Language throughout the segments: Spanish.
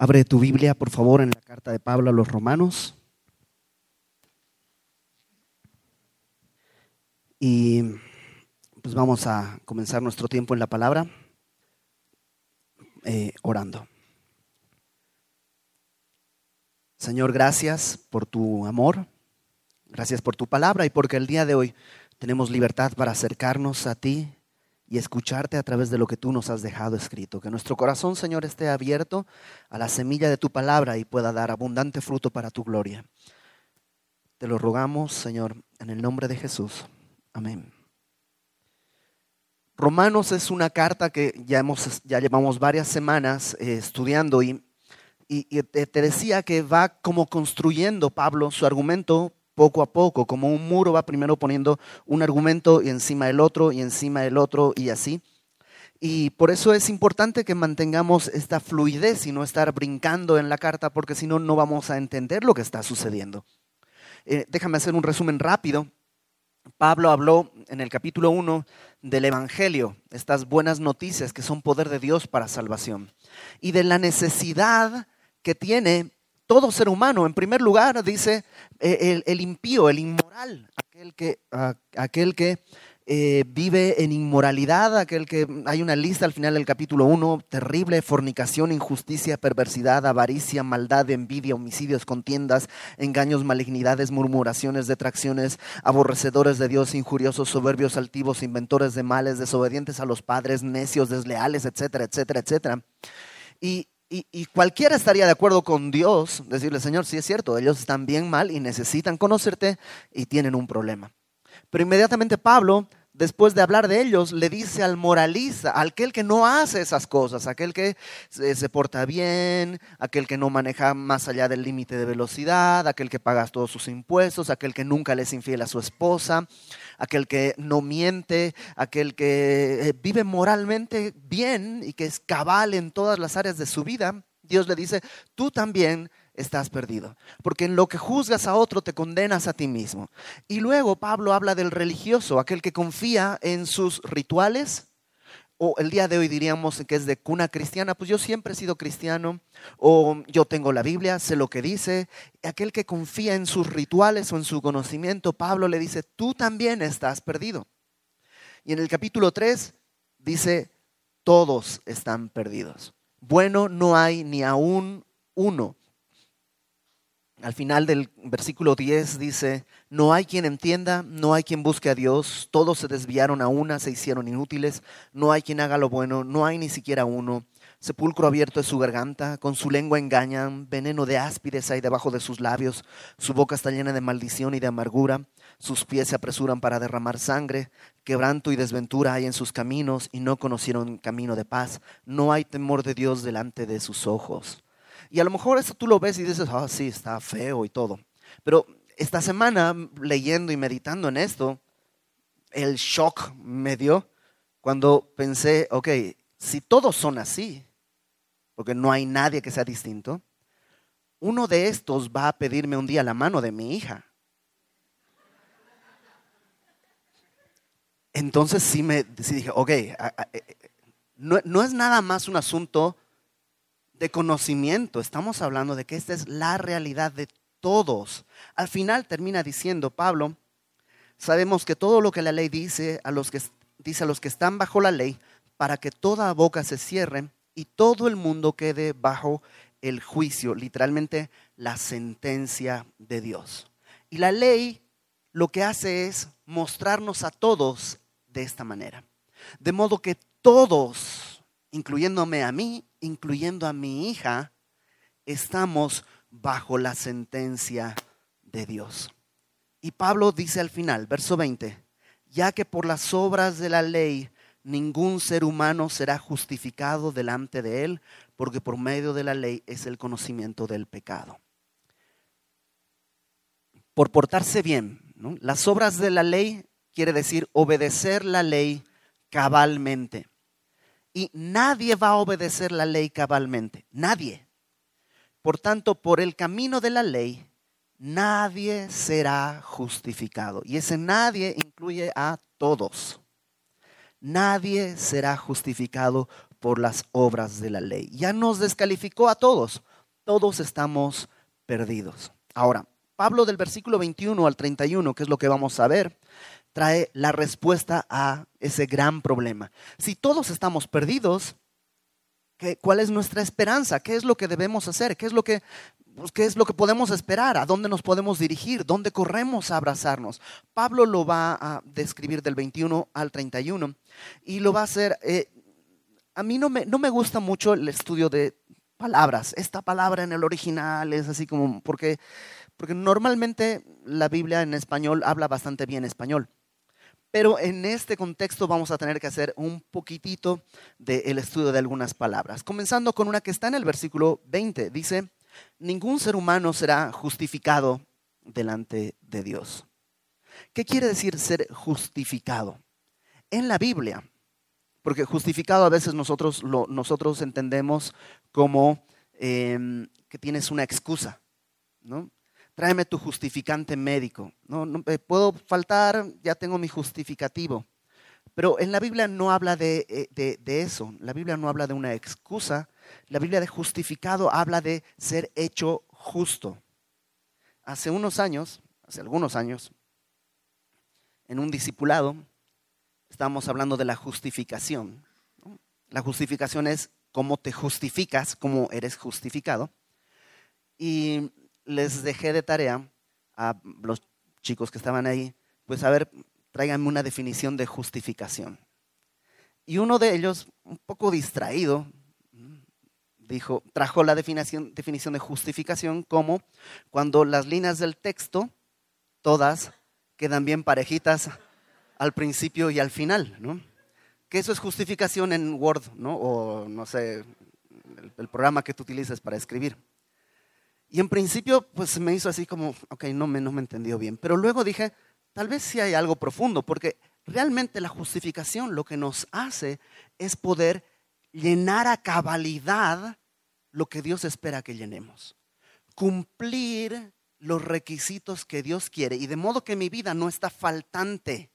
Abre tu Biblia, por favor, en la carta de Pablo a los romanos. Y pues vamos a comenzar nuestro tiempo en la palabra eh, orando. Señor, gracias por tu amor, gracias por tu palabra y porque el día de hoy tenemos libertad para acercarnos a ti y escucharte a través de lo que tú nos has dejado escrito. Que nuestro corazón, Señor, esté abierto a la semilla de tu palabra y pueda dar abundante fruto para tu gloria. Te lo rogamos, Señor, en el nombre de Jesús. Amén. Romanos es una carta que ya, hemos, ya llevamos varias semanas eh, estudiando y, y te decía que va como construyendo Pablo su argumento poco a poco, como un muro va primero poniendo un argumento y encima el otro y encima el otro y así. Y por eso es importante que mantengamos esta fluidez y no estar brincando en la carta, porque si no, no vamos a entender lo que está sucediendo. Eh, déjame hacer un resumen rápido. Pablo habló en el capítulo 1 del Evangelio, estas buenas noticias que son poder de Dios para salvación, y de la necesidad que tiene todo ser humano. En primer lugar, dice eh, el, impío, el inmoral, aquel que, aquel que eh, vive en inmoralidad, aquel que hay una lista al final del capítulo 1, terrible, fornicación, injusticia, perversidad, avaricia, maldad, envidia, homicidios, contiendas, engaños, malignidades, murmuraciones, detracciones, aborrecedores de Dios, injuriosos, soberbios, altivos, inventores de males, desobedientes a los padres, necios, desleales, etcétera, etcétera, etcétera. Y, y, cualquiera estaría de acuerdo con Dios, decirle, Señor, sí es cierto, ellos están bien mal y necesitan conocerte y tienen un problema. Pero inmediatamente Pablo, después de hablar de ellos, le dice al moralista, aquel que no hace esas cosas, aquel que se porta bien, aquel que no maneja más allá del límite de velocidad, aquel que paga todos sus impuestos, aquel que nunca le es infiel a su esposa, aquel que no miente, aquel que eh, vive moralmente bien y que es cabal en todas las áreas de su vida, Dios le dice, tú también estás perdido, porque en lo que juzgas a otro te condenas a ti mismo. Y luego Pablo habla del religioso, aquel que confía en sus rituales, o el día de hoy diríamos que es de cuna cristiana, pues yo siempre he sido cristiano, o yo tengo la Biblia, sé lo que dice. Aquel que confía en sus rituales o en su conocimiento, Pablo le dice, tú también estás perdido. Y en el capítulo 3 dice, todos están perdidos. Bueno, no hay ni aún uno. Al final del versículo 10 dice, no hay quien entienda, no hay quien busque a Dios, todos se desviaron a una, se hicieron inútiles, no hay quien haga lo bueno, no hay ni siquiera uno. Sepulcro abierto es su garganta, con su lengua engañan, veneno de áspides hay debajo de sus labios, su boca está llena de maldición y de amargura, sus pies se apresuran para derramar sangre, quebranto y desventura hay en sus caminos y no conocieron camino de paz, no hay temor de Dios delante de sus ojos. Y a lo mejor eso tú lo ves y dices, ah, sí, está feo y todo. Pero esta semana, leyendo y meditando en esto, el shock me dio cuando pensé, ok, si todos son así, porque no hay nadie que sea distinto, uno de estos va a pedirme un día la mano de mi hija. Entonces sí me dije, ok, eh, eh, no, no es nada más un asunto de conocimiento. Estamos hablando de que esta es la realidad de todos. Al final termina diciendo Pablo, sabemos que todo lo que la ley dice a los que dice a los que están bajo la ley para que toda boca se cierre y todo el mundo quede bajo el juicio, literalmente la sentencia de Dios. Y la ley lo que hace es mostrarnos a todos de esta manera. De modo que todos, incluyéndome a mí, incluyendo a mi hija, estamos bajo la sentencia de Dios. Y Pablo dice al final, verso 20, ya que por las obras de la ley ningún ser humano será justificado delante de él, porque por medio de la ley es el conocimiento del pecado. Por portarse bien, las obras de la ley quiere decir obedecer la ley cabalmente. Y nadie va a obedecer la ley cabalmente, nadie. Por tanto, por el camino de la ley, nadie será justificado. Y ese nadie incluye a todos. Nadie será justificado por las obras de la ley. Ya nos descalificó a todos. Todos estamos perdidos. Ahora, Pablo del versículo 21 al 31, que es lo que vamos a ver, trae la respuesta a ese gran problema. Si todos estamos perdidos, ¿cuál es nuestra esperanza? ¿Qué es lo que debemos hacer? ¿Qué es lo que, pues, ¿Qué es lo que podemos esperar? ¿A dónde nos podemos dirigir? ¿Dónde corremos a abrazarnos? Pablo lo va a describir del 21 al 31 y lo va a hacer... Eh, a mí no me, no me gusta mucho el estudio de palabras. Esta palabra en el original es así como, porque, porque normalmente la Biblia en español habla bastante bien español. Pero en este contexto vamos a tener que hacer un poquitito del estudio de algunas palabras. Comenzando con una que está en el versículo 20. Dice, ningún ser humano será justificado delante de Dios. ¿Qué quiere decir ser justificado? En la Biblia, porque justificado a veces nosotros, nosotros entendemos como em, que tienes una excusa, ¿no? Tráeme tu justificante médico. No, no puedo faltar, ya tengo mi justificativo. Pero en la Biblia no habla de, eh, de, de, eso. La Biblia no habla de una excusa. La Biblia de justificado habla de ser hecho justo. Hace unos años, hace algunos años, en un discipulado, estábamos hablando de la justificación. La justificación es cómo te justificas, cómo eres justificado. Y les dejé de tarea a los chicos que estaban ahí, pues a ver, tráiganme una definición de justificación. Y uno de ellos, un poco distraído, dijo, trajo la definición, de justificación como cuando las líneas del texto, todas, quedan bien parejitas al principio y al final, ¿no? Que eso es justificación en Word, ¿no? O no sé, el, programa que tú utilices para escribir. Y en principio, pues me hizo así como, ok, no me, me entendió bien. Pero luego dije, tal vez sí hay algo profundo, porque realmente la justificación lo que nos hace es poder llenar a cabalidad lo que Dios espera que llenemos. Cumplir los requisitos que Dios quiere. Y de modo que mi vida no está faltante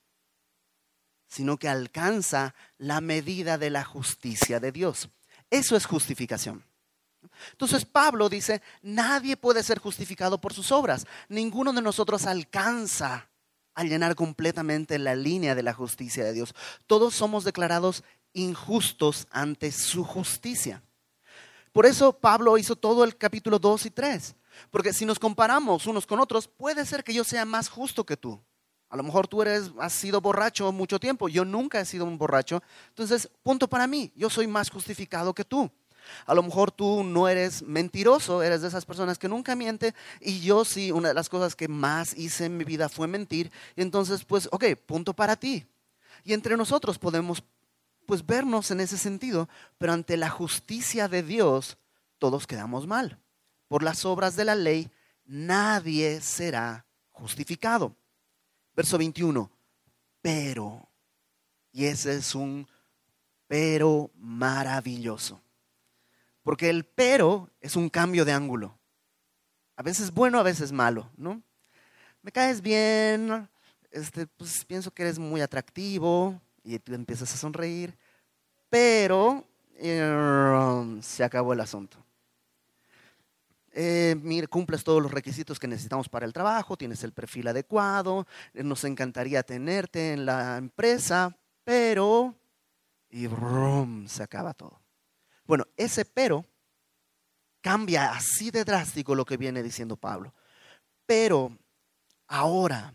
sino que alcanza la medida de la justicia de Dios. Eso es justificación. Entonces Pablo dice, nadie puede ser justificado por sus obras. Ninguno de nosotros alcanza a llenar completamente la línea de la justicia de Dios. Todos somos declarados injustos ante su justicia. Por eso Pablo hizo todo el capítulo 2 y 3. Porque si nos comparamos unos con otros, puede ser que yo sea más justo que tú. A lo mejor tú eres, has sido borracho mucho tiempo, yo nunca he sido un borracho. Entonces, punto para mí, yo soy más justificado que tú. A lo mejor tú no eres mentiroso, eres de esas personas que nunca miente y yo sí, una de las cosas que más hice en mi vida fue mentir. Y entonces, pues, ok, punto para ti. Y entre nosotros podemos, pues, vernos en ese sentido, pero ante la justicia de Dios, todos quedamos mal. Por las obras de la ley, nadie será justificado. Verso 21, pero, y ese es un pero maravilloso. Porque el pero es un cambio de ángulo. A veces bueno, a veces malo, ¿no? Me caes bien, este, pues pienso que eres muy atractivo y tú empiezas a sonreír, pero eh, se acabó el asunto eh, cumples todos los requisitos que necesitamos para el trabajo, tienes el perfil adecuado, eh, nos encantaría tenerte en la empresa, pero... Y brum, se acaba todo. Bueno, ese pero cambia así de drástico lo que viene diciendo Pablo. Pero ahora,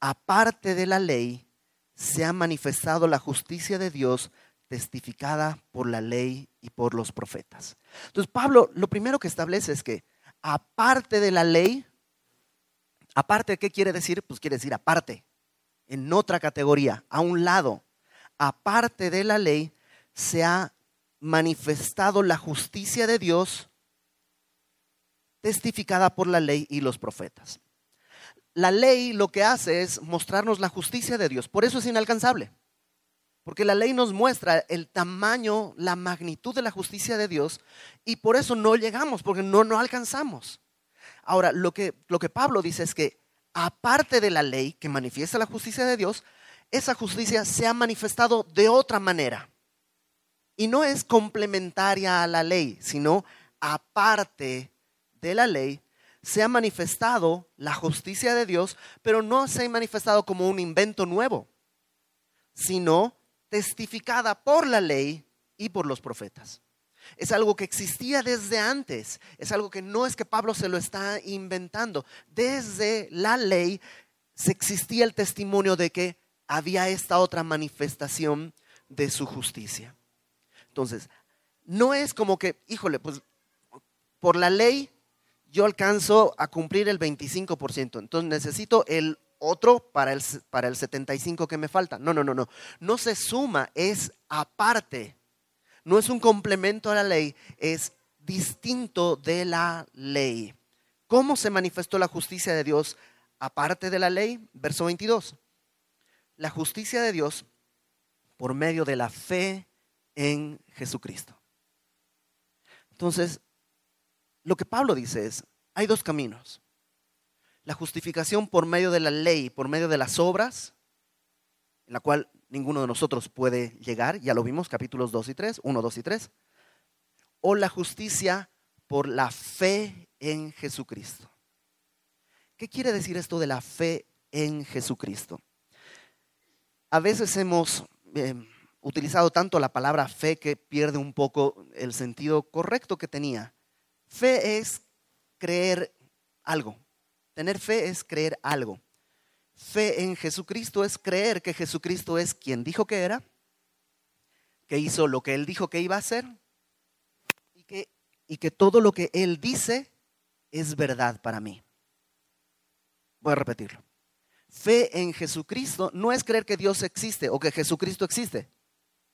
aparte de la ley, se ha manifestado la justicia de Dios testificada por la ley y por los profetas. Entonces Pablo lo primero que establece es que aparte de la ley, aparte, ¿qué quiere decir? Pues quiere decir aparte, en otra categoría, a un lado, aparte de la ley, se ha manifestado la justicia de Dios testificada por la ley y los profetas. La ley lo que hace es mostrarnos la justicia de Dios, por eso es inalcanzable. Porque la ley nos muestra el tamaño, la magnitud de la justicia de Dios y por eso no llegamos, porque no, no alcanzamos. Ahora, lo que, lo que Pablo dice es que aparte de la ley que manifiesta la justicia de Dios, esa justicia se ha manifestado de otra manera. Y no es complementaria a la ley, sino aparte de la ley, se ha manifestado la justicia de Dios, pero no se ha manifestado como un invento nuevo, sino testificada por la ley y por los profetas. Es algo que existía desde antes, es algo que no es que Pablo se lo está inventando. Desde la ley se existía el testimonio de que había esta otra manifestación de su justicia. Entonces, no es como que, híjole, pues por la ley yo alcanzo a cumplir el 25%, entonces necesito el otro para el, para el 75% que me falta. No, no, no, no. No se suma, es aparte. No es un complemento a la ley, es distinto de la ley. ¿Cómo se manifestó la justicia de Dios aparte de la ley? Verso 22. La justicia de Dios por medio de la fe en Jesucristo. Entonces, lo que Pablo dice es, hay dos caminos. La justificación por medio de la ley, por medio de las obras, en la cual ninguno de nosotros puede llegar, ya lo vimos, capítulos 2 y 3, 1, 2 y 3, o la justicia por la fe en Jesucristo. ¿Qué quiere decir esto de la fe en Jesucristo? A veces hemos eh, utilizado tanto la palabra fe que pierde un poco el sentido correcto que tenía. Fe es creer algo. Tener fe es creer algo. Fe en Jesucristo es creer que Jesucristo es quien dijo que era, que hizo lo que él dijo que iba a hacer y que, y que todo lo que él dice es verdad para mí. Voy a repetirlo. Fe en Jesucristo no es creer que Dios existe o que Jesucristo existe.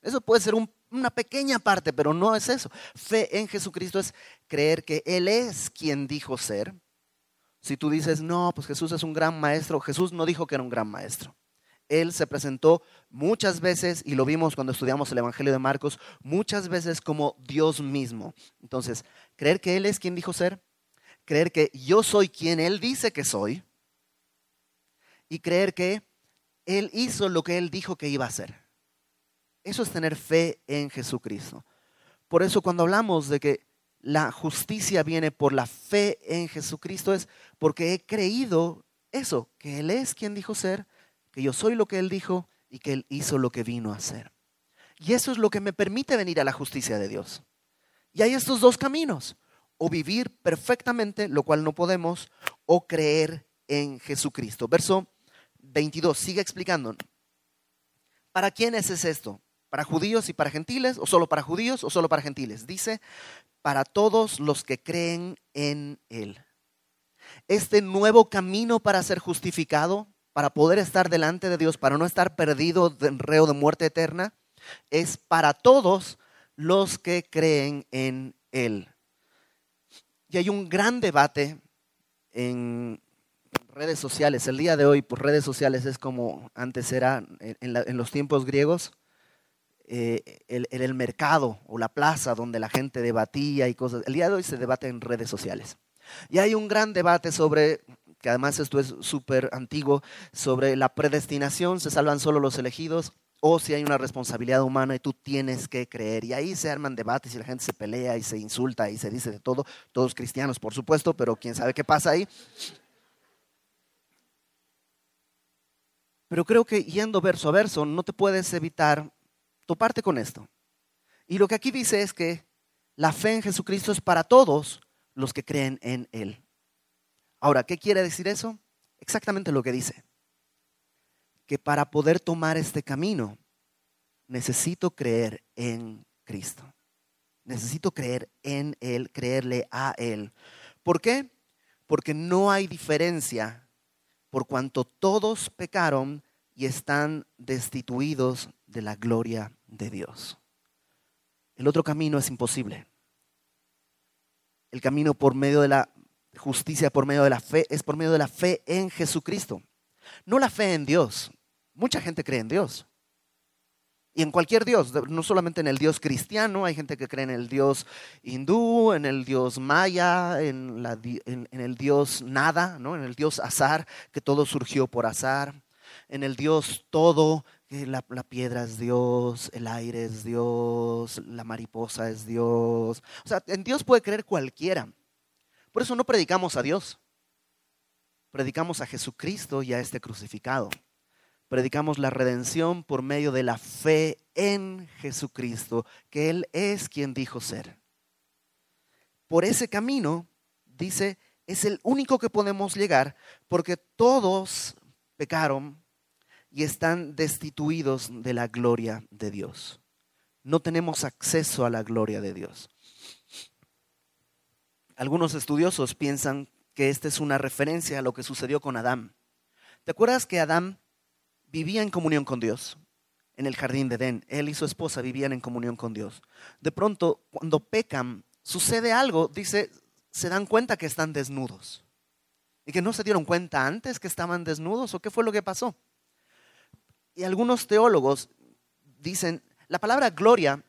Eso puede ser una pequeña parte, pero no es eso. Fe en Jesucristo es creer que Él es quien dijo ser. Si tú dices, no, pues Jesús es un gran maestro, Jesús no dijo que era un gran maestro. Él se presentó muchas veces, y lo vimos cuando estudiamos el Evangelio de Marcos, muchas veces como Dios mismo. Entonces, creer que Él es quien dijo ser, creer que yo soy quien Él dice que soy, y creer que Él hizo lo que Él dijo que iba a hacer. Eso es tener fe en Jesucristo. Por eso cuando hablamos de que la justicia viene por la fe en Jesucristo es porque he creído eso, que Él es quien dijo ser, que yo soy lo que Él dijo y que Él hizo lo que vino a hacer. Y eso es lo que me permite venir a la justicia de Dios. Y hay estos dos caminos, o vivir perfectamente, lo cual no podemos, o creer en Jesucristo. Verso 22, sigue explicando. ¿Para quiénes es esto? ¿Para judíos y para gentiles? ¿O solo para judíos o solo para gentiles? Dice, para todos los que creen en Él. Este nuevo camino para ser justificado, para poder estar delante de Dios, para no estar perdido en reo de muerte eterna, es para todos los que creen en Él. Y hay un gran debate en redes sociales. El día de hoy, por redes sociales, es como antes era en los tiempos griegos eh, el, el, mercado o la plaza donde la gente debatía y cosas. El día de hoy se debate en redes sociales. Y hay un gran debate sobre, que además esto es súper antiguo, sobre la predestinación, se salvan solo los elegidos o si hay una responsabilidad humana y tú tienes que creer. Y ahí se arman debates y la gente se pelea y se insulta y se dice de todo, todos cristianos por supuesto, pero quién sabe qué pasa ahí. Pero creo que yendo verso a verso no te puedes evitar toparte con esto. Y lo que aquí dice es que la fe en Jesucristo es para todos los que creen en Él. Ahora, ¿qué quiere decir eso? Exactamente lo que dice. Que para poder tomar este camino, necesito creer en Cristo. Necesito creer en Él, creerle a Él. ¿Por qué? Porque no hay diferencia por cuanto todos pecaron y están destituidos de la gloria de Dios. El otro camino es imposible. El camino por medio de la justicia, por medio de la fe, es por medio de la fe en Jesucristo. No la fe en Dios. Mucha gente cree en Dios. Y en cualquier Dios, no solamente en el Dios cristiano, hay gente que cree en el Dios hindú, en el Dios maya, en, el Dios nada, ¿no? en el Dios azar, que todo surgió por azar en el Dios todo la, la, piedra es Dios, el aire es Dios, la mariposa es Dios. O sea, en Dios puede creer cualquiera. Por eso no predicamos a Dios. Predicamos a Jesucristo y a este crucificado. Predicamos la redención por medio de la fe en Jesucristo, que Él es quien dijo ser. Por ese camino, dice, es el único que podemos llegar porque todos pecaron y están destituidos de la gloria de Dios. No tenemos acceso a la gloria de Dios. Algunos estudiosos piensan que esta es una referencia a lo que sucedió con Adán. ¿Te acuerdas que Adán vivía en comunión con Dios en el jardín de Edén? Él y su esposa vivían en comunión con Dios. De pronto, cuando pecan, sucede algo, dice, se dan cuenta que están desnudos. Y que no se dieron cuenta antes que estaban desnudos o qué fue lo que pasó. Y algunos teólogos dicen, la palabra gloria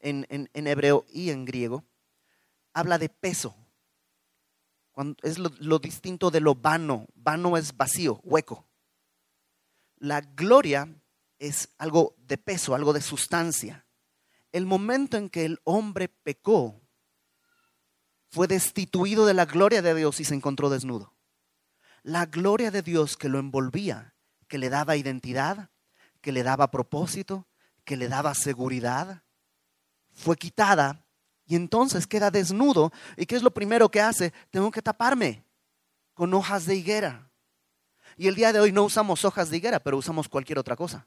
en, hebreo y en griego habla de peso. es lo, distinto de lo vano. Vano es vacío, hueco. La gloria es algo de peso, algo de sustancia. El momento en que el hombre pecó, fue destituido de la gloria de Dios y se encontró desnudo. La gloria de Dios que lo envolvía, que le daba identidad, que le daba propósito, que le daba seguridad, fue quitada y entonces queda desnudo. ¿Y qué es lo primero que hace? Tengo que taparme con hojas de higuera. Y el día de hoy no usamos hojas de higuera, pero usamos cualquier otra cosa.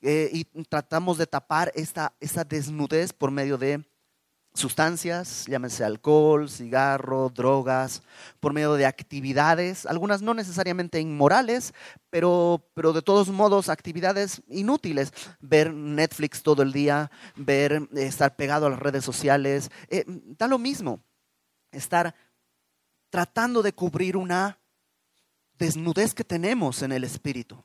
Eh, y tratamos de tapar esta, esta desnudez por medio de sustancias, llámese alcohol, cigarro, drogas, por medio de actividades, algunas no necesariamente inmorales, pero, pero de todos modos actividades inútiles. Ver Netflix todo el día, ver, estar pegado a las redes sociales, eh, da lo mismo. Estar tratando de cubrir una desnudez que tenemos en el espíritu.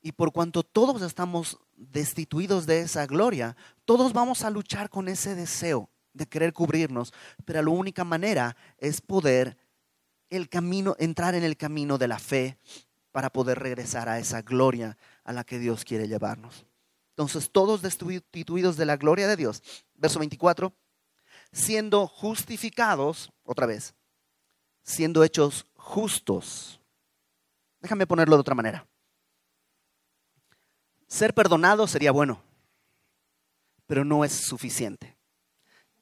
Y por cuanto todos estamos destituidos de esa gloria, todos vamos a luchar con ese deseo de querer cubrirnos, pero la única manera es poder el camino, entrar en el camino de la fe para poder regresar a esa gloria a la que Dios quiere llevarnos. Entonces, todos destituidos de la gloria de Dios. Verso 24, siendo justificados, otra vez, siendo hechos justos. Déjame ponerlo de otra manera. Ser perdonado sería bueno, pero no es suficiente.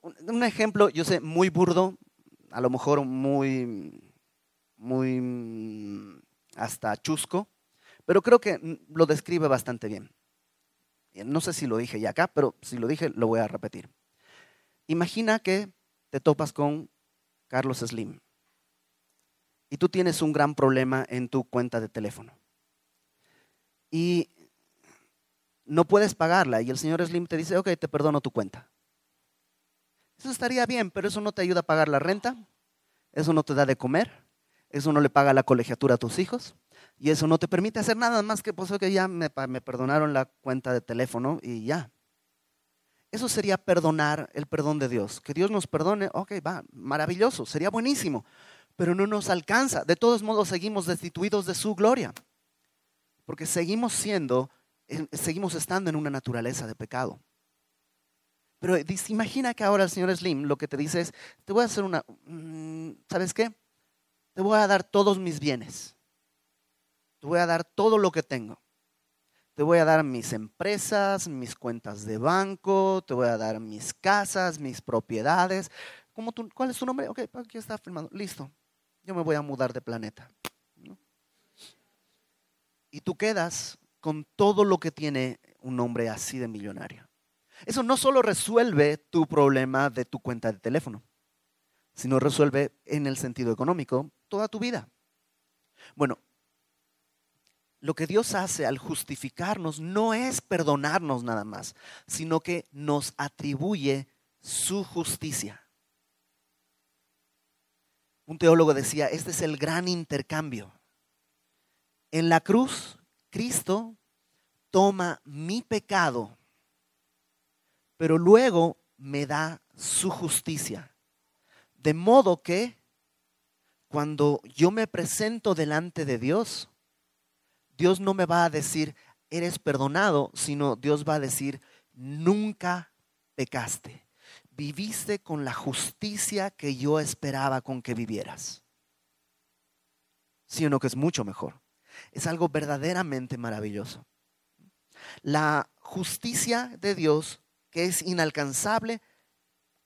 Un ejemplo, yo sé, muy burdo, a lo mejor muy, muy mm, hasta chusco, pero creo que lo describe bastante bien. No sé si lo dije ya acá, pero si lo dije, lo voy a repetir. Imagina que te topas con Carlos Slim y tú tienes un gran problema en tu cuenta de teléfono. Y no puedes pagarla y el señor Slim te dice, ok, te perdono tu cuenta. Eso estaría bien, pero eso no te ayuda a pagar la renta, eso no te da de comer, eso no le paga la colegiatura a tus hijos y eso no te permite hacer nada más que, pues, que ya me, me perdonaron la cuenta de teléfono y ya. Eso sería perdonar el perdón de Dios. Que Dios nos perdone, ok, va, maravilloso, sería buenísimo, pero no nos alcanza. De todos modos, seguimos destituidos de su gloria, porque seguimos siendo seguimos estando en una naturaleza de pecado. Pero imagina que ahora el señor Slim lo que te dice es, te voy a hacer una, mm, ¿sabes qué? Te voy a dar todos mis bienes. Te voy a dar todo lo que tengo. Te voy a dar mis empresas, mis cuentas de banco, te voy a dar mis casas, mis propiedades. ¿Cómo tú, ¿Cuál es tu nombre? Ok, aquí está firmado. Listo. Yo me voy a mudar de planeta. Y tú quedas con todo lo que tiene un hombre así de millonario. Eso no solo resuelve tu problema de tu cuenta de teléfono, sino resuelve en el sentido económico toda tu vida. Bueno, lo que Dios hace al justificarnos no es perdonarnos nada más, sino que nos atribuye su justicia. Un teólogo decía, este es el gran intercambio. En la cruz Cristo toma mi pecado, pero luego me da su justicia. De modo que cuando yo me presento delante de Dios, Dios no me va a decir, eres perdonado, sino Dios va a decir, nunca pecaste. Viviste con la justicia que yo esperaba con que vivieras. Sí o no, que es mucho mejor. Es algo verdaderamente maravilloso. La justicia de Dios, que es inalcanzable,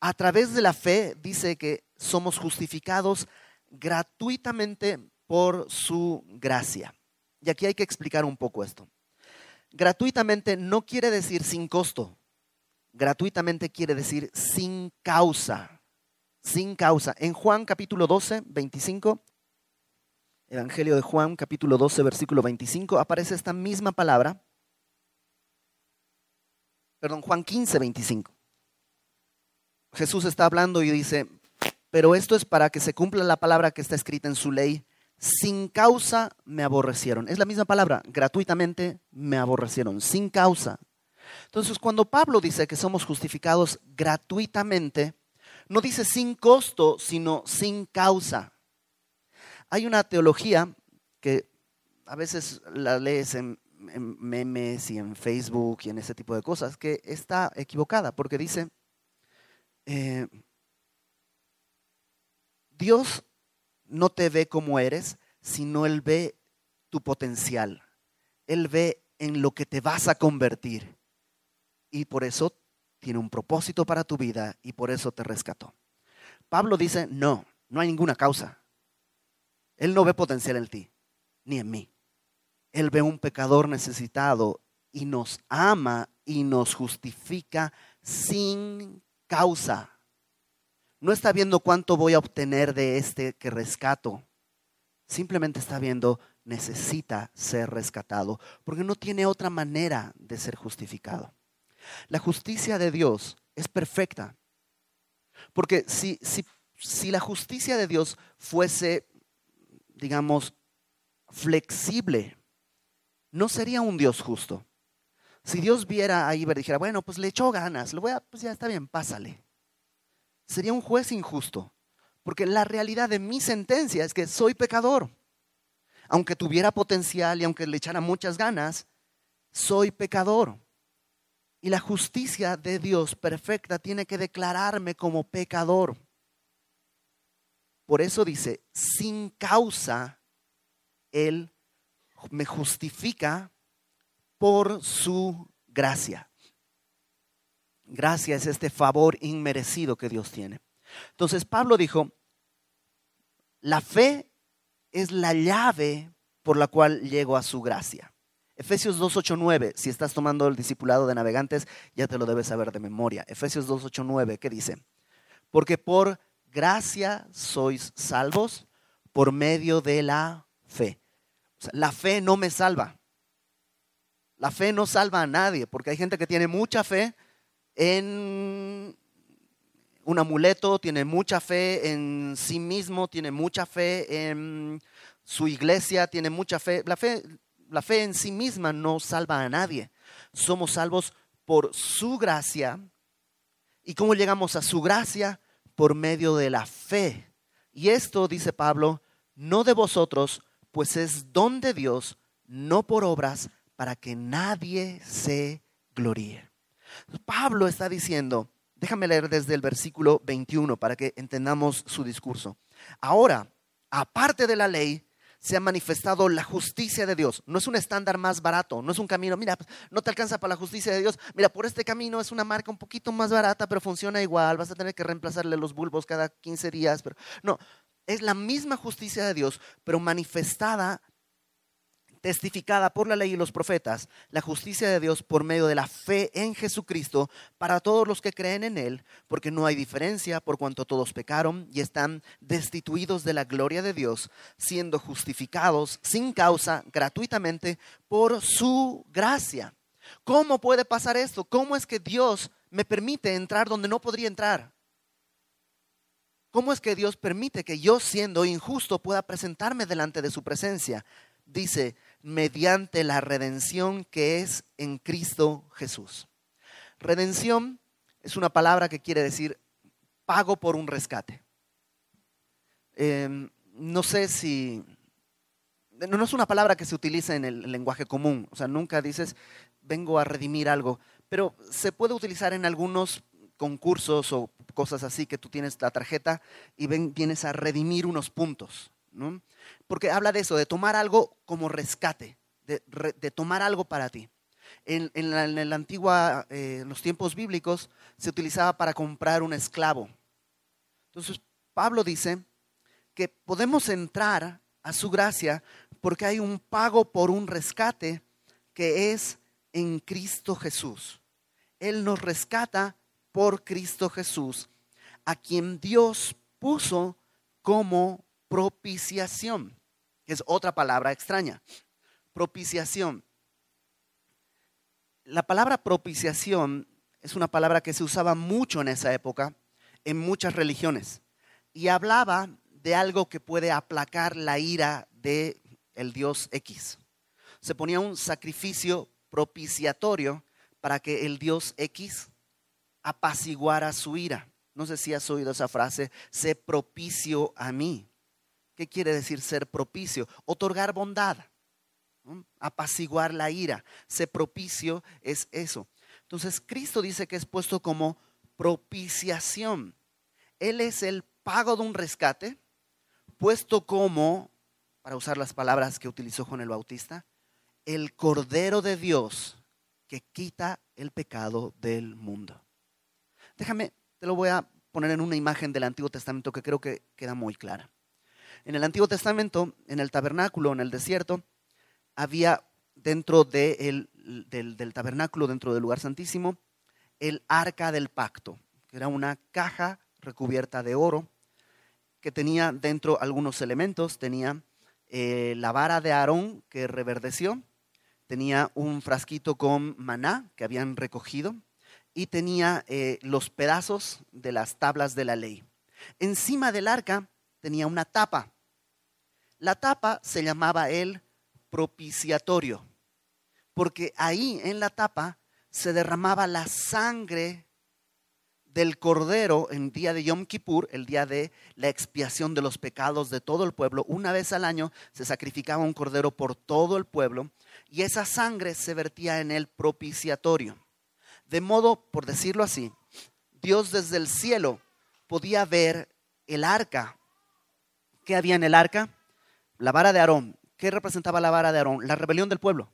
a través de la fe dice que somos justificados gratuitamente por su gracia. Y aquí hay que explicar un poco esto. Gratuitamente no quiere decir sin costo. Gratuitamente quiere decir sin causa. Sin causa. En Juan capítulo 12, 25, Evangelio de Juan capítulo 12, versículo 25, aparece esta misma palabra. Perdón, Juan 15, 25. Jesús está hablando y dice, pero esto es para que se cumpla la palabra que está escrita en su ley. Sin causa me aborrecieron. Es la misma palabra, gratuitamente me aborrecieron, sin causa. Entonces, cuando Pablo dice que somos justificados gratuitamente, no dice sin costo, sino sin causa. Hay una teología que a veces la lees en, memes y en Facebook y en ese tipo de cosas, que está equivocada, porque dice, eh, Dios no te ve como eres, sino Él ve tu potencial. Él ve en lo que te vas a convertir. Y por eso tiene un propósito para tu vida y por eso te rescató. Pablo dice, no, no hay ninguna causa. Él no ve potencial en ti, ni en mí. Él ve un pecador necesitado y nos ama y nos justifica sin causa. No está viendo cuánto voy a obtener de este que rescato. Simplemente está viendo, necesita ser rescatado, porque no tiene otra manera de ser justificado. La justicia de Dios es perfecta. Porque si, si, si la justicia de Dios fuese, digamos, flexible, no sería un Dios justo. Si Dios viera ahí y dijera, bueno, pues le echó ganas, lo voy a, pues ya está bien, pásale sería un juez injusto, porque la realidad de mi sentencia es que soy pecador. Aunque tuviera potencial y aunque le echara muchas ganas, soy pecador. Y la justicia de Dios perfecta tiene que declararme como pecador. Por eso dice, sin causa, Él me justifica por su gracia. Gracias a este favor inmerecido que Dios tiene. Entonces Pablo dijo, la fe es la llave por la cual llego a su gracia. Efesios 2.8.9, si estás tomando el discipulado de navegantes, ya te lo debes saber de memoria. Efesios 2.8.9, ¿qué dice? Porque por gracia sois salvos por medio de la fe. la fe no me salva. La fe no salva a nadie, porque hay gente que tiene mucha fe, en un amuleto, tiene mucha fe en sí mismo, tiene mucha fe en su iglesia, tiene mucha fe. La fe, la fe en sí misma no salva a nadie. Somos salvos por su gracia. ¿Y cómo llegamos a su gracia? Por medio de la fe. Y esto, dice Pablo, no de vosotros, pues es don de Dios, no por obras, para que nadie se gloríe. Pablo está diciendo, déjame leer desde el versículo 21 para que entendamos su discurso. Ahora, aparte de la ley, se ha manifestado la justicia de Dios. No es un estándar más barato, no es un camino, mira, no te alcanza para la justicia de Dios. Mira, por este camino es una marca un poquito más barata, pero funciona igual. Vas a tener que reemplazarle los bulbos cada 15 días. Pero no, es la misma justicia de Dios, pero manifestada testificada por la ley y los profetas, la justicia de Dios por medio de la fe en Jesucristo para todos los que creen en Él, porque no hay diferencia por cuanto todos pecaron y están destituidos de la gloria de Dios, siendo justificados sin causa gratuitamente por su gracia. ¿Cómo puede pasar esto? ¿Cómo es que Dios me permite entrar donde no podría entrar? ¿Cómo es que Dios permite que yo, siendo injusto, pueda presentarme delante de su presencia? Dice, mediante la redención que es en Cristo Jesús. Redención es una palabra que quiere decir pago por un rescate. Em, no sé si, no es una palabra que se utiliza en el lenguaje común, o sea, nunca dices, vengo a redimir algo, pero se puede utilizar en algunos concursos o cosas así que tú tienes la tarjeta y vienes a redimir unos puntos, Porque habla de eso, de tomar algo como rescate, de, tomar algo para ti. En, en, la, antigua, eh, en los tiempos bíblicos, se utilizaba para comprar un esclavo. Entonces, Pablo dice que podemos entrar a su gracia porque hay un pago por un rescate que es en Cristo Jesús. Él nos rescata por Cristo Jesús, a quien Dios puso como propiciación, que es otra palabra extraña. Propiciación. La palabra propiciación es una palabra que se usaba mucho en esa época en muchas religiones y hablaba de algo que puede aplacar la ira de el dios X. Se ponía un sacrificio propiciatorio para que el dios X apaciguara su ira. No sé si has oído esa frase, sé propicio a mí. ¿Qué quiere decir ser propicio? Otorgar bondad, apaciguar la ira. Ser propicio es eso. Entonces Cristo dice que es puesto como propiciación. Él es el pago de un rescate, puesto como, para usar las palabras que utilizó Juan el Bautista, el Cordero de Dios que quita el pecado del mundo. Déjame, te lo voy a poner en una imagen del Antiguo Testamento que creo que queda muy clara. En el Antiguo Testamento, en el tabernáculo, en el desierto, había dentro del, tabernáculo, dentro del lugar santísimo, el arca del pacto, que era una caja recubierta de oro, que tenía dentro algunos elementos, tenía eh, la vara de Aarón que reverdeció, tenía un frasquito con maná que habían recogido y tenía eh, los pedazos de las tablas de la ley. Encima del arca tenía una tapa. La tapa se llamaba el propiciatorio, porque ahí en la tapa se derramaba la sangre del cordero en día de Yom Kippur, el día de la expiación de los pecados de todo el pueblo. Una vez al año se sacrificaba un cordero por todo el pueblo y esa sangre se vertía en el propiciatorio. De modo, por decirlo así, Dios desde el cielo podía ver el arca. ¿Qué había en el arca? La vara de Aarón. ¿Qué representaba la vara de Aarón? La rebelión del pueblo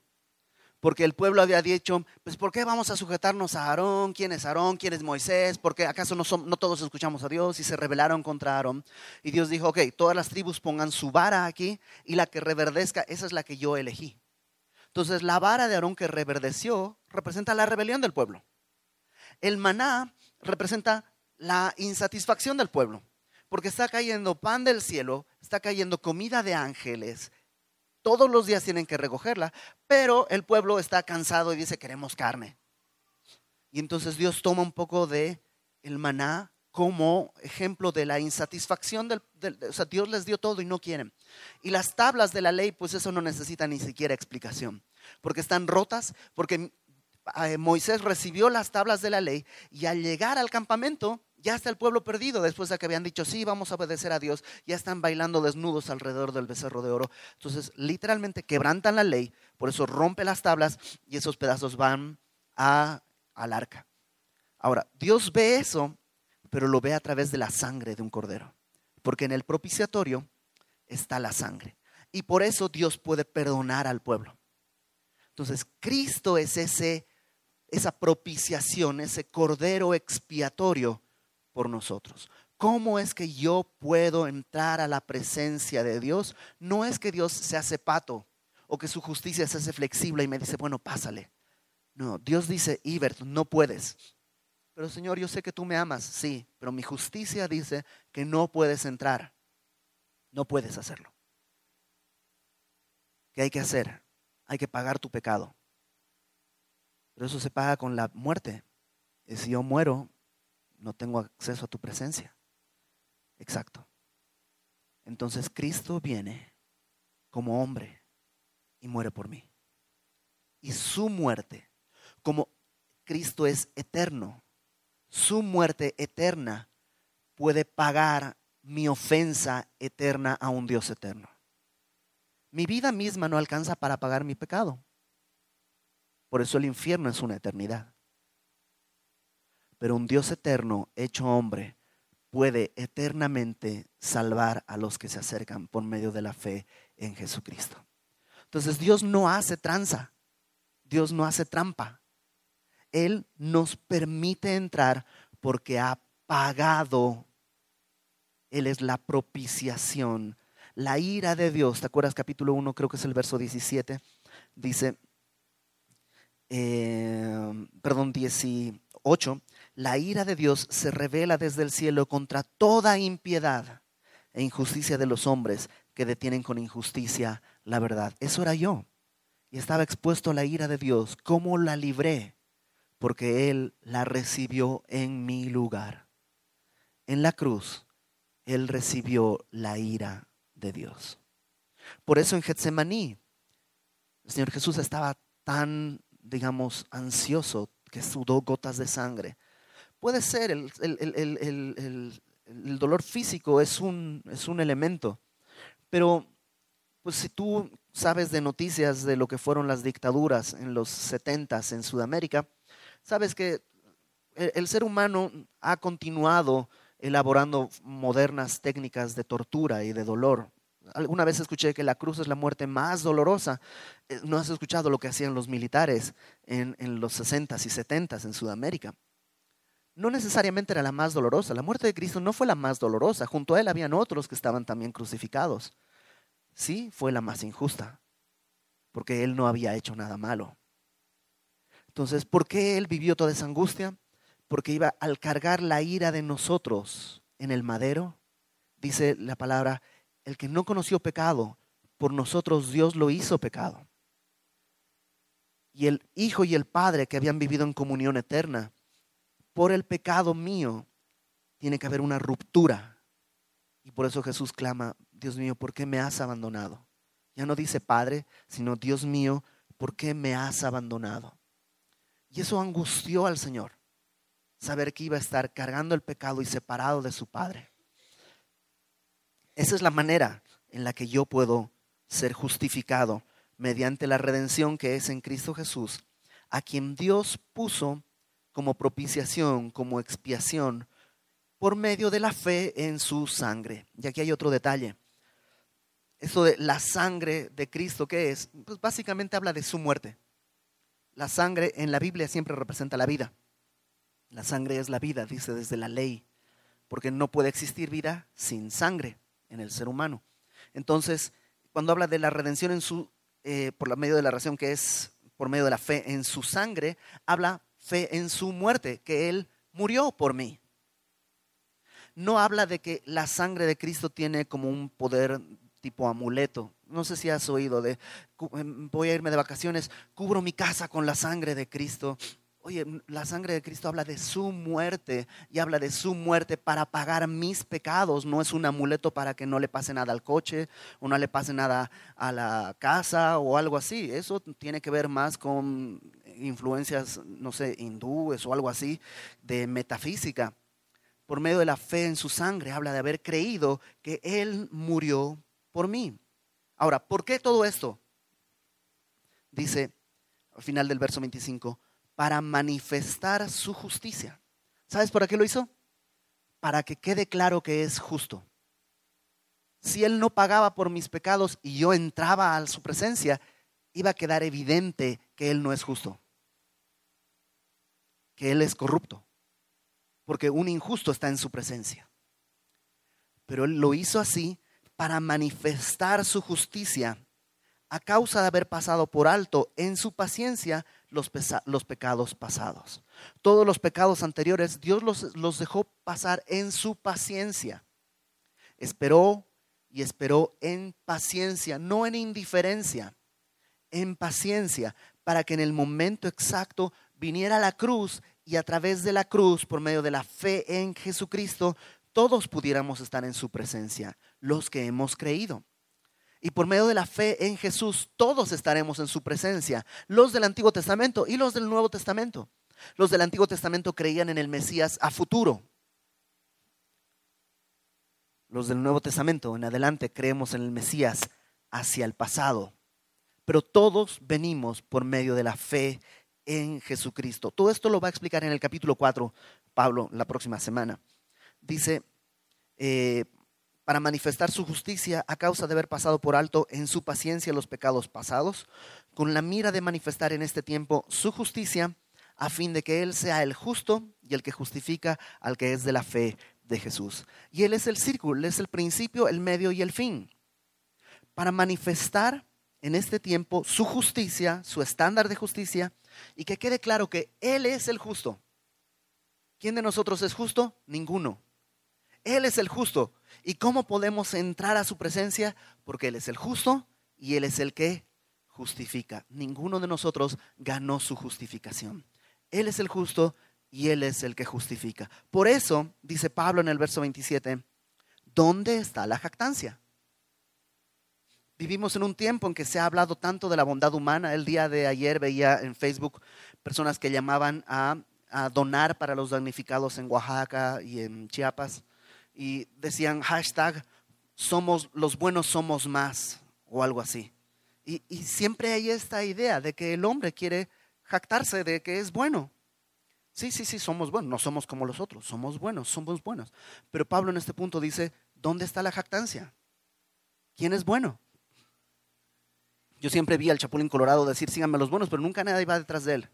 porque el pueblo había dicho, pues ¿por qué vamos a sujetarnos a Aarón? ¿Quién es Aarón? ¿Quién es Moisés? Porque acaso no, no todos escuchamos a Dios? Y se rebelaron contra Aarón. Y Dios dijo, ok, todas las tribus pongan su vara aquí y la que reverdezca, esa es la que yo elegí. Entonces la vara de Aarón que reverdeció representa la rebelión del pueblo. El maná representa la insatisfacción del pueblo, porque está cayendo pan del cielo, está cayendo comida de ángeles, todos los días tienen que recogerla, pero el pueblo está cansado y dice, queremos carne. Y entonces Dios toma un poco de el maná como ejemplo de la insatisfacción del, o sea, Dios les dio todo y no quieren. Y las tablas de la ley, pues eso no necesita ni siquiera explicación, porque están rotas, porque Moisés recibió las tablas de la ley y al llegar al campamento ya está el pueblo perdido después de que habían dicho, sí, vamos a obedecer a Dios. Ya están bailando desnudos alrededor del becerro de oro. Entonces, literalmente quebrantan la ley, por eso rompe las tablas y esos pedazos van a, al arca. Ahora, Dios ve eso, pero lo ve a través de la sangre de un cordero. Porque en el propiciatorio está la sangre. Y por eso Dios puede perdonar al pueblo. Entonces, Cristo es ese, esa propiciación, ese cordero expiatorio por nosotros. ¿Cómo es que yo puedo entrar a la presencia de Dios? No es que Dios se hace pato o que su justicia se hace flexible y me dice, bueno, pásale. No, Dios dice, Ibert, no puedes. Pero Señor, yo sé que tú me amas, sí, pero mi justicia dice que no puedes entrar. No puedes hacerlo. ¿Qué hay que hacer? Hay que pagar tu pecado. Pero eso se paga con la muerte. Y si yo muero, no tengo acceso a tu presencia. Exacto. Entonces Cristo viene como hombre y muere por mí. Y su muerte, como Cristo es eterno, su muerte eterna puede pagar mi ofensa eterna a un Dios eterno. Mi vida misma no alcanza para pagar mi pecado. Por eso el infierno es una eternidad. Pero un Dios eterno, hecho hombre, puede eternamente salvar a los que se acercan por medio de la fe en Jesucristo. Entonces Dios no hace tranza, Dios no hace trampa. Él nos permite entrar porque ha pagado. Él es la propiciación, la ira de Dios. ¿Te acuerdas capítulo 1? Creo que es el verso 17. Dice, eh, perdón, 18. La ira de Dios se revela desde el cielo contra toda impiedad e injusticia de los hombres que detienen con injusticia la verdad. Eso era yo. Y estaba expuesto a la ira de Dios. ¿Cómo la libré? Porque Él la recibió en mi lugar. En la cruz, Él recibió la ira de Dios. Por eso en Getsemaní, el Señor Jesús estaba tan, digamos, ansioso que sudó gotas de sangre. Puede ser, el, el dolor físico es un, es un elemento, pero pues si tú sabes de noticias de lo que fueron las dictaduras en los 70 en Sudamérica, sabes que el ser humano ha continuado elaborando modernas técnicas de tortura y de dolor. Alguna vez escuché que la cruz es la muerte más dolorosa. Eh, ¿No has escuchado lo que hacían los militares en, en los 60s y 70s en Sudamérica? No necesariamente era la más dolorosa. La muerte de Cristo no fue la más dolorosa. Junto a él habían otros que estaban también crucificados sí fue la más injusta, porque él no había hecho nada malo. Entonces, ¿por qué él vivió toda esa angustia? Porque iba al cargar la ira de nosotros en el madero, dice la palabra, el que no conoció pecado, por nosotros Dios lo hizo pecado. Y el Hijo y el Padre que habían vivido en comunión eterna, por el pecado mío, tiene que haber una ruptura. Y por eso Jesús clama, Dios mío, ¿por qué me has abandonado? Ya no dice Padre, sino Dios mío, ¿por qué me has abandonado? Y eso angustió al Señor, saber que iba a estar cargando el pecado y separado de su Padre. Esa es la manera en la que yo puedo ser justificado mediante la redención que es en Cristo Jesús, a quien Dios puso como propiciación, como expiación, por medio de la fe en su sangre. Y aquí hay otro detalle. Eso de la sangre de Cristo, ¿qué es? Pues básicamente habla de su muerte. La sangre en la Biblia siempre representa la vida. La sangre es la vida, dice desde la ley, porque no puede existir vida sin sangre en el ser humano. Entonces, cuando habla de la redención en su, eh, por medio de la redención que es por medio de la fe en su sangre, habla fe en su muerte, que Él murió por mí. No habla de que la sangre de Cristo tiene como un poder tipo amuleto. No sé si has oído de, em, voy a irme de vacaciones, cubro mi casa con la sangre de Cristo. Oye, la sangre de Cristo habla de su muerte y habla de su muerte para pagar mis pecados. No es un amuleto para que no le pase nada al coche o no le pase nada a la casa o algo así. Eso tiene que ver más con influencias, no sé, hindúes o algo así de metafísica. Por medio de la fe en su sangre habla de haber creído que Él murió por mí. Ahora, ¿por qué todo esto? Dice al final del verso 25, para manifestar su justicia. ¿Sabes por qué lo hizo? Para que quede claro que es justo. Si Él no pagaba por mis pecados y yo entraba a su presencia, iba a quedar evidente que Él no es justo, que Él es corrupto, porque un injusto está en su presencia. Pero Él lo hizo así para manifestar su justicia a causa de haber pasado por alto en su paciencia los, pecados pasados. Todos los pecados anteriores Dios los, los dejó pasar en su paciencia. Esperó y esperó en paciencia, no en indiferencia, en paciencia, para que en el momento exacto viniera la cruz y a través de la cruz, por medio de la fe en Jesucristo, todos pudiéramos estar en su presencia, los que hemos creído. Y por medio de la fe en Jesús, todos estaremos en su presencia, los del Antiguo Testamento y los del Nuevo Testamento. Los del Antiguo Testamento creían en el Mesías a futuro. Los del Nuevo Testamento en adelante creemos en el Mesías hacia el pasado. Pero todos venimos por medio de la fe en Jesucristo. Todo esto lo va a explicar en el capítulo 4, Pablo, la próxima semana. Dice, eh, para manifestar su justicia a causa de haber pasado por alto en su paciencia los pecados pasados, con la mira de manifestar en este tiempo su justicia, a fin de que Él sea el justo y el que justifica al que es de la fe de Jesús. Y Él es el círculo, Él es el principio, el medio y el fin. Para manifestar en este tiempo su justicia, su estándar de justicia, y que quede claro que Él es el justo. ¿Quién de nosotros es justo? Ninguno. Él es el justo. ¿Y cómo podemos entrar a su presencia? Porque Él es el justo y Él es el que justifica. Ninguno de nosotros ganó su justificación. Él es el justo y Él es el que justifica. Por eso, dice Pablo en el verso 27, ¿dónde está la jactancia? Vivimos en un tiempo en que se ha hablado tanto de la bondad humana. El día de ayer veía en Facebook personas que llamaban a, a donar para los damnificados en Oaxaca y en Chiapas y decían hashtag somos los buenos somos más o algo así. Y, siempre hay esta idea de que el hombre quiere jactarse de que es bueno. Sí, sí, sí, somos buenos, no somos como los otros, somos buenos, somos buenos. Pero Pablo en este punto dice, ¿dónde está la jactancia? ¿Quién es bueno? Yo siempre vi al Chapulín Colorado decir, síganme los buenos, pero nunca nadie va detrás de él.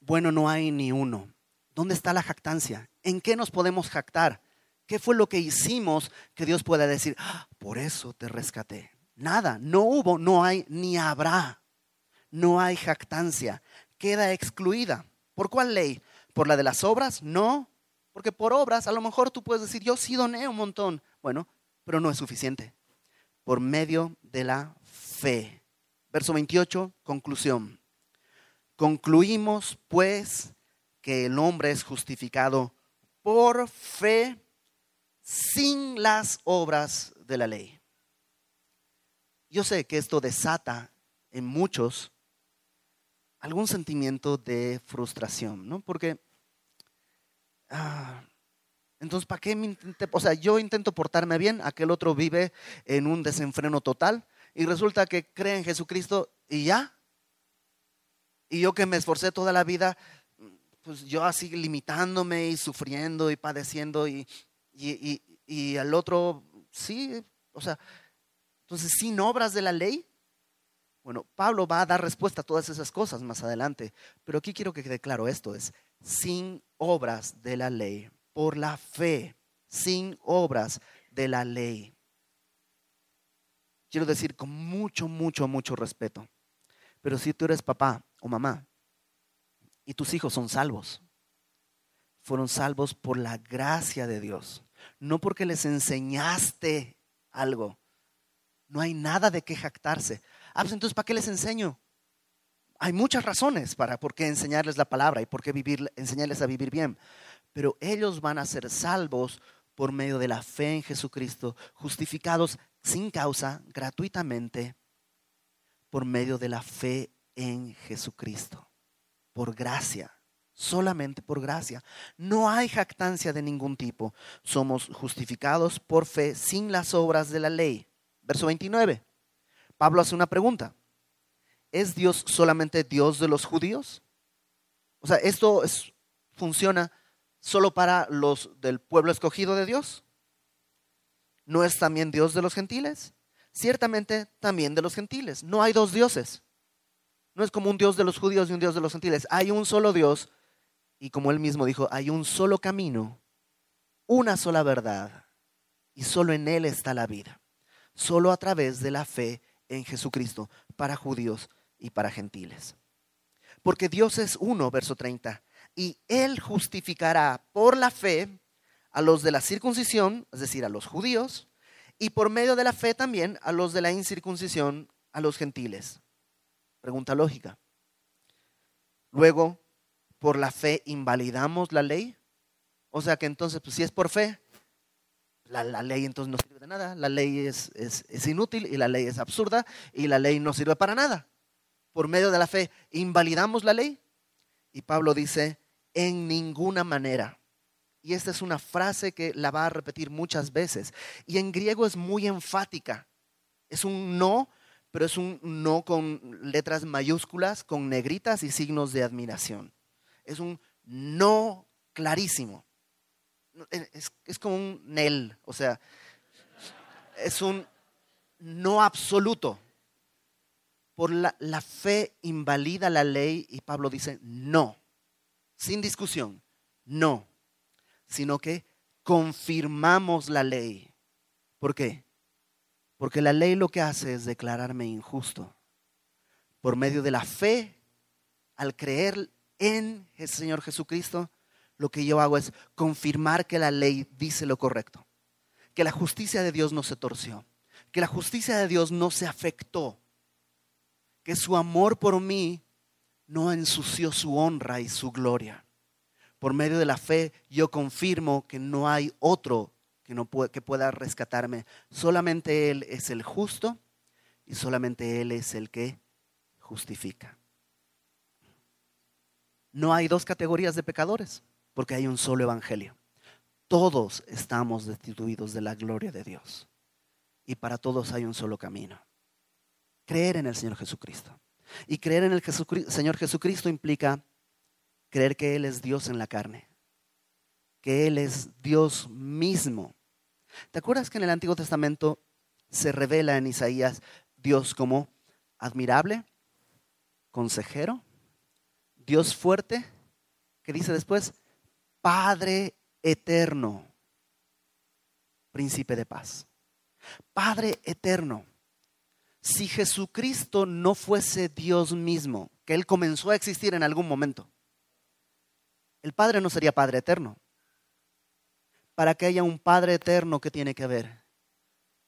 Bueno no hay ni uno. ¿Dónde está la jactancia? ¿En qué nos podemos jactar? ¿Qué fue lo que hicimos que Dios pueda decir, ah, por eso te rescaté? Nada, no hubo, no hay, ni habrá. No hay jactancia. Queda excluida. ¿Por cuál ley? ¿Por la de las obras? No, porque por obras a lo mejor tú puedes decir, yo sí doné un montón. Bueno, pero no es suficiente. Por medio de la fe. Verso 28, conclusión. Concluimos pues que el hombre es justificado por fe sin las obras de la ley. Yo sé que esto desata en muchos algún sentimiento de frustración, ¿no? Porque, ah, entonces, ¿para qué me intenté? O sea, yo intento portarme bien, aquel otro vive en un desenfreno total y resulta que cree en Jesucristo y ya. Y yo que me esforcé toda la vida, pues yo así limitándome y sufriendo y padeciendo y, y, y, al otro, sí, o sea, entonces sin obras de la ley. Bueno, Pablo va a dar respuesta a todas esas cosas más adelante, pero aquí quiero que quede claro esto, es sin obras de la ley, por la fe, sin obras de la ley. Quiero decir con mucho, mucho, mucho respeto, pero si tú eres papá o mamá y tus hijos son salvos. Fueron salvos por la gracia de Dios, no porque les enseñaste algo. No hay nada de qué jactarse. Ah, pues entonces, ¿para qué les enseño? Hay muchas razones para por qué enseñarles la palabra y por qué vivir, enseñarles a vivir bien. Pero ellos van a ser salvos por medio de la fe en Jesucristo, justificados sin causa, gratuitamente, por medio de la fe en Jesucristo por gracia, solamente por gracia. No hay jactancia de ningún tipo. Somos justificados por fe sin las obras de la ley. Verso 29. Pablo hace una pregunta. ¿Es Dios solamente Dios de los judíos? O sea, ¿esto funciona solo para los del pueblo escogido de Dios? ¿No es también Dios de los gentiles? Ciertamente también de los gentiles. No hay dos dioses. No es como un Dios de los judíos y un Dios de los gentiles. Hay un solo Dios y como él mismo dijo, hay un solo camino, una sola verdad y solo en Él está la vida. Solo a través de la fe en Jesucristo para judíos y para gentiles. Porque Dios es uno, verso 30, y Él justificará por la fe a los de la circuncisión, es decir, a los judíos, y por medio de la fe también a los de la incircuncisión, a los gentiles. Pregunta lógica. Luego, por la fe invalidamos la ley. O sea que entonces, pues si es por fe, la, ley entonces no sirve de nada. La ley es, es inútil y la ley es absurda y la ley no sirve para nada. Por medio de la fe, ¿invalidamos la ley? Y Pablo dice, en ninguna manera. Y esta es una frase que la va a repetir muchas veces. Y en griego es muy enfática. Es un no, pero es un no con letras mayúsculas, con negritas y signos de admiración. Es un no clarísimo. Es, como un nel, o sea, es un no absoluto. Por la, la fe invalida la ley y Pablo dice no, sin discusión, no, sino que confirmamos la ley. ¿Por qué? Porque la ley lo que hace es declararme injusto. Por medio de la fe, al creer en el Señor Jesucristo, lo que yo hago es confirmar que la ley dice lo correcto, que la justicia de Dios no se torció, que la justicia de Dios no se afectó, que su amor por mí no ensució su honra y su gloria. Por medio de la fe yo confirmo que no hay otro que, no puede, que pueda rescatarme. Solamente Él es el justo y solamente Él es el que justifica. No hay dos categorías de pecadores, porque hay un solo evangelio. Todos estamos destituidos de la gloria de Dios. Y para todos hay un solo camino. Creer en el Señor Jesucristo. Y creer en el Señor Jesucristo implica creer que Él es Dios en la carne, que Él es Dios mismo ¿Te acuerdas que en el Antiguo Testamento se revela en Isaías Dios como admirable, consejero, Dios fuerte, que dice después, Padre eterno, príncipe de paz. Padre eterno. Si Jesucristo no fuese Dios mismo, que Él comenzó a existir en algún momento, el Padre no sería Padre eterno, para que haya un Padre eterno que tiene que haber,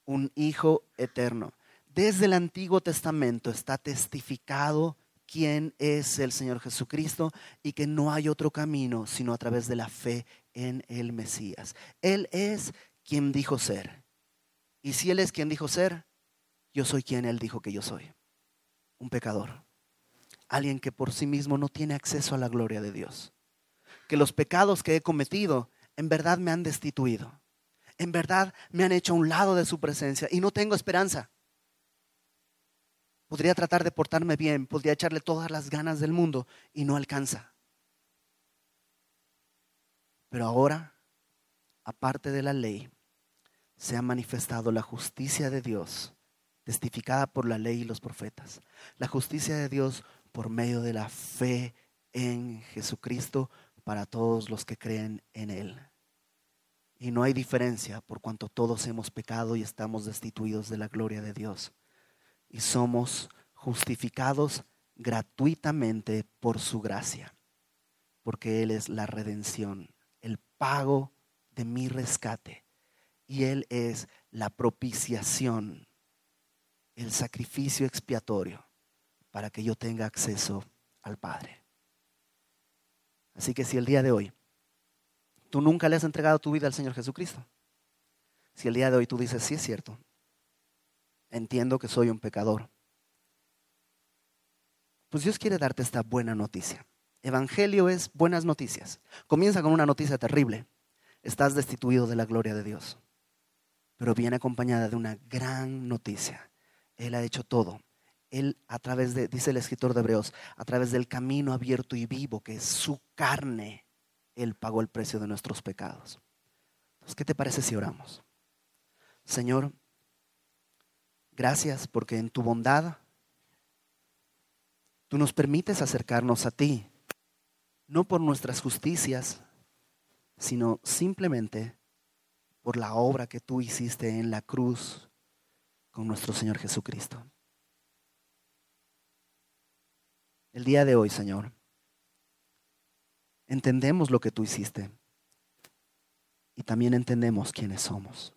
un Hijo eterno. Desde el Antiguo Testamento está testificado quién es el Señor Jesucristo y que no hay otro camino sino a través de la fe en el Mesías. Él es quien dijo ser. Y si Él es quien dijo ser, yo soy quien Él dijo que yo soy. Un pecador. Alguien que por sí mismo no tiene acceso a la gloria de Dios. Que los pecados que he cometido en verdad me han destituido. En verdad me han hecho a un lado de su presencia y no tengo esperanza. Podría tratar de portarme bien, podría echarle todas las ganas del mundo y no alcanza. Pero ahora, aparte de la ley, se ha manifestado la justicia de Dios, testificada por la ley y los profetas. La justicia de Dios por medio de la fe en Jesucristo para todos los que creen en Él. Y no hay diferencia por cuanto todos hemos pecado y estamos destituidos de la gloria de Dios. Y somos justificados gratuitamente por su gracia, porque Él es la redención, el pago de mi rescate. Y Él es la propiciación, el sacrificio expiatorio para que yo tenga acceso al Padre. Así que si el día de hoy tú nunca le has entregado tu vida al Señor Jesucristo, si el día de hoy tú dices, sí es cierto, entiendo que soy un pecador, pues Dios quiere darte esta buena noticia. Evangelio es buenas noticias. Comienza con una noticia terrible. Estás destituido de la gloria de Dios. Pero viene acompañada de una gran noticia. Él ha hecho todo él a través de, dice el escritor de Hebreos, a través del camino abierto y vivo, que es su carne, Él pagó el precio de nuestros pecados. ¿qué te parece si oramos? Señor, gracias porque en tu bondad tú nos permites acercarnos a ti, no por nuestras justicias, sino simplemente por la obra que tú hiciste en la cruz con nuestro Señor Jesucristo. El día de hoy, Señor, entendemos lo que tú hiciste y también entendemos quiénes somos.